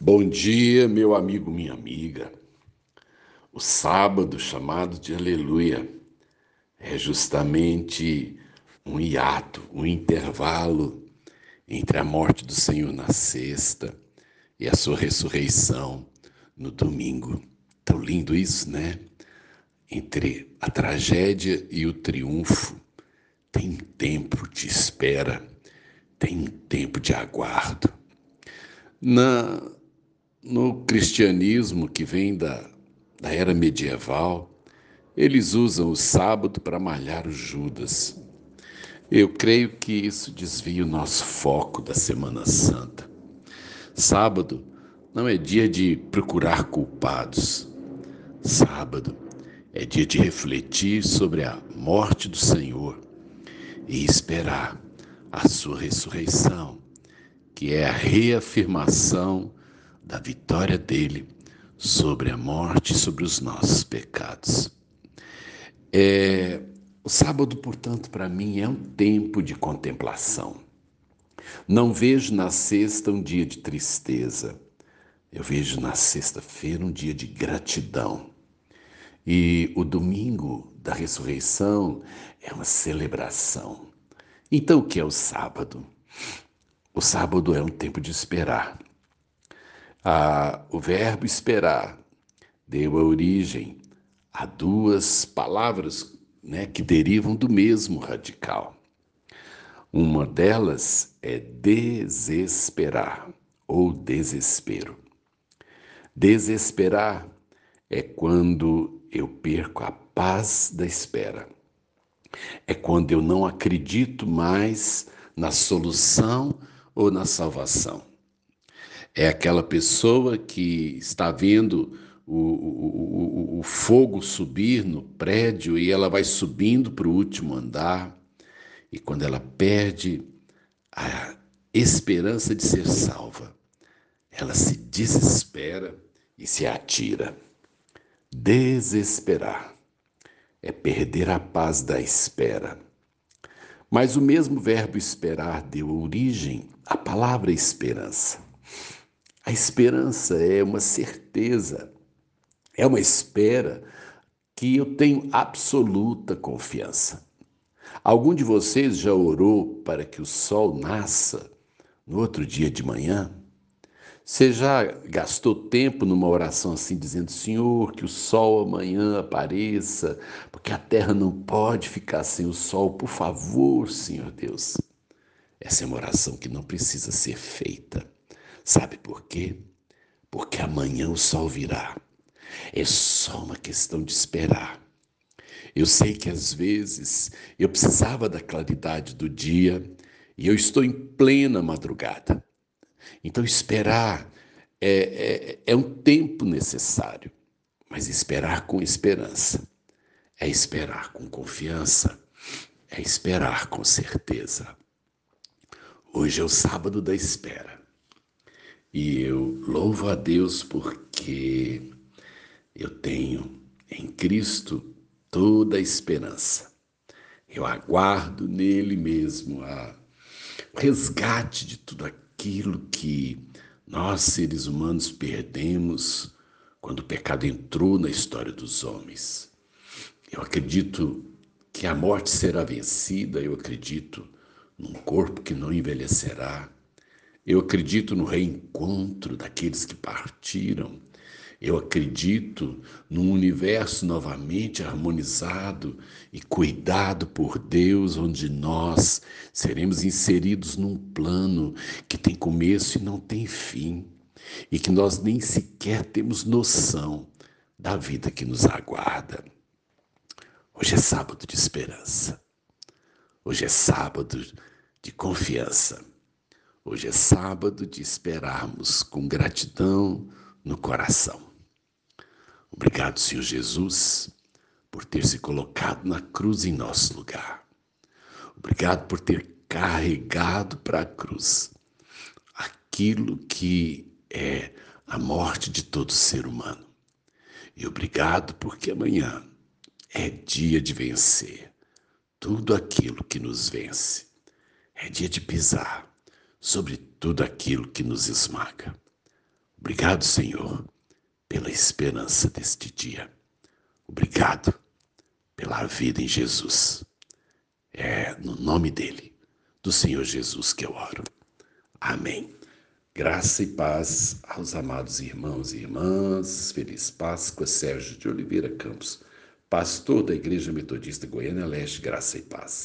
Bom dia, meu amigo, minha amiga. O sábado, chamado de Aleluia, é justamente um hiato, um intervalo entre a morte do Senhor na sexta e a sua ressurreição no domingo. Tão lindo isso, né? Entre a tragédia e o triunfo, tem tempo de espera, tem tempo de aguardo. Na, no cristianismo que vem da, da era medieval, eles usam o sábado para malhar os Judas. Eu creio que isso desvia o nosso foco da Semana Santa. Sábado não é dia de procurar culpados. Sábado é dia de refletir sobre a morte do Senhor e esperar a sua ressurreição, que é a reafirmação da vitória dele sobre a morte e sobre os nossos pecados. É, o sábado, portanto, para mim é um tempo de contemplação. Não vejo na sexta um dia de tristeza, eu vejo na sexta-feira um dia de gratidão. E o domingo da ressurreição é uma celebração. Então, o que é o sábado? O sábado é um tempo de esperar. Ah, o verbo esperar deu origem a duas palavras né, que derivam do mesmo radical. Uma delas é desesperar ou desespero. Desesperar é quando eu perco a paz da espera. É quando eu não acredito mais na solução ou na salvação. É aquela pessoa que está vendo o, o, o, o fogo subir no prédio e ela vai subindo para o último andar, e quando ela perde a esperança de ser salva, ela se desespera e se atira. Desesperar é perder a paz da espera. Mas o mesmo verbo esperar deu origem à palavra esperança. A esperança é uma certeza, é uma espera que eu tenho absoluta confiança. Algum de vocês já orou para que o sol nasça no outro dia de manhã? Você já gastou tempo numa oração assim, dizendo: Senhor, que o sol amanhã apareça, porque a terra não pode ficar sem o sol, por favor, Senhor Deus. Essa é uma oração que não precisa ser feita. Sabe por quê? Porque amanhã o sol virá. É só uma questão de esperar. Eu sei que às vezes eu precisava da claridade do dia e eu estou em plena madrugada. Então, esperar é, é, é um tempo necessário, mas esperar com esperança, é esperar com confiança, é esperar com certeza. Hoje é o sábado da espera. E eu louvo a Deus porque eu tenho em Cristo toda a esperança. Eu aguardo nele mesmo a resgate de tudo aquilo que nós, seres humanos, perdemos quando o pecado entrou na história dos homens. Eu acredito que a morte será vencida, eu acredito num corpo que não envelhecerá, eu acredito no reencontro daqueles que partiram. Eu acredito num universo novamente harmonizado e cuidado por Deus, onde nós seremos inseridos num plano que tem começo e não tem fim, e que nós nem sequer temos noção da vida que nos aguarda. Hoje é sábado de esperança. Hoje é sábado de confiança. Hoje é sábado de esperarmos com gratidão no coração. Obrigado, Senhor Jesus, por ter se colocado na cruz em nosso lugar. Obrigado por ter carregado para a cruz aquilo que é a morte de todo ser humano. E obrigado porque amanhã é dia de vencer tudo aquilo que nos vence. É dia de pisar sobre tudo aquilo que nos esmaga. Obrigado, Senhor, pela esperança deste dia. Obrigado pela vida em Jesus. É no nome dele, do Senhor Jesus, que eu oro. Amém. Graça e paz aos amados irmãos e irmãs. Feliz Páscoa, Sérgio de Oliveira Campos, pastor da Igreja Metodista Goiânia Leste. Graça e paz.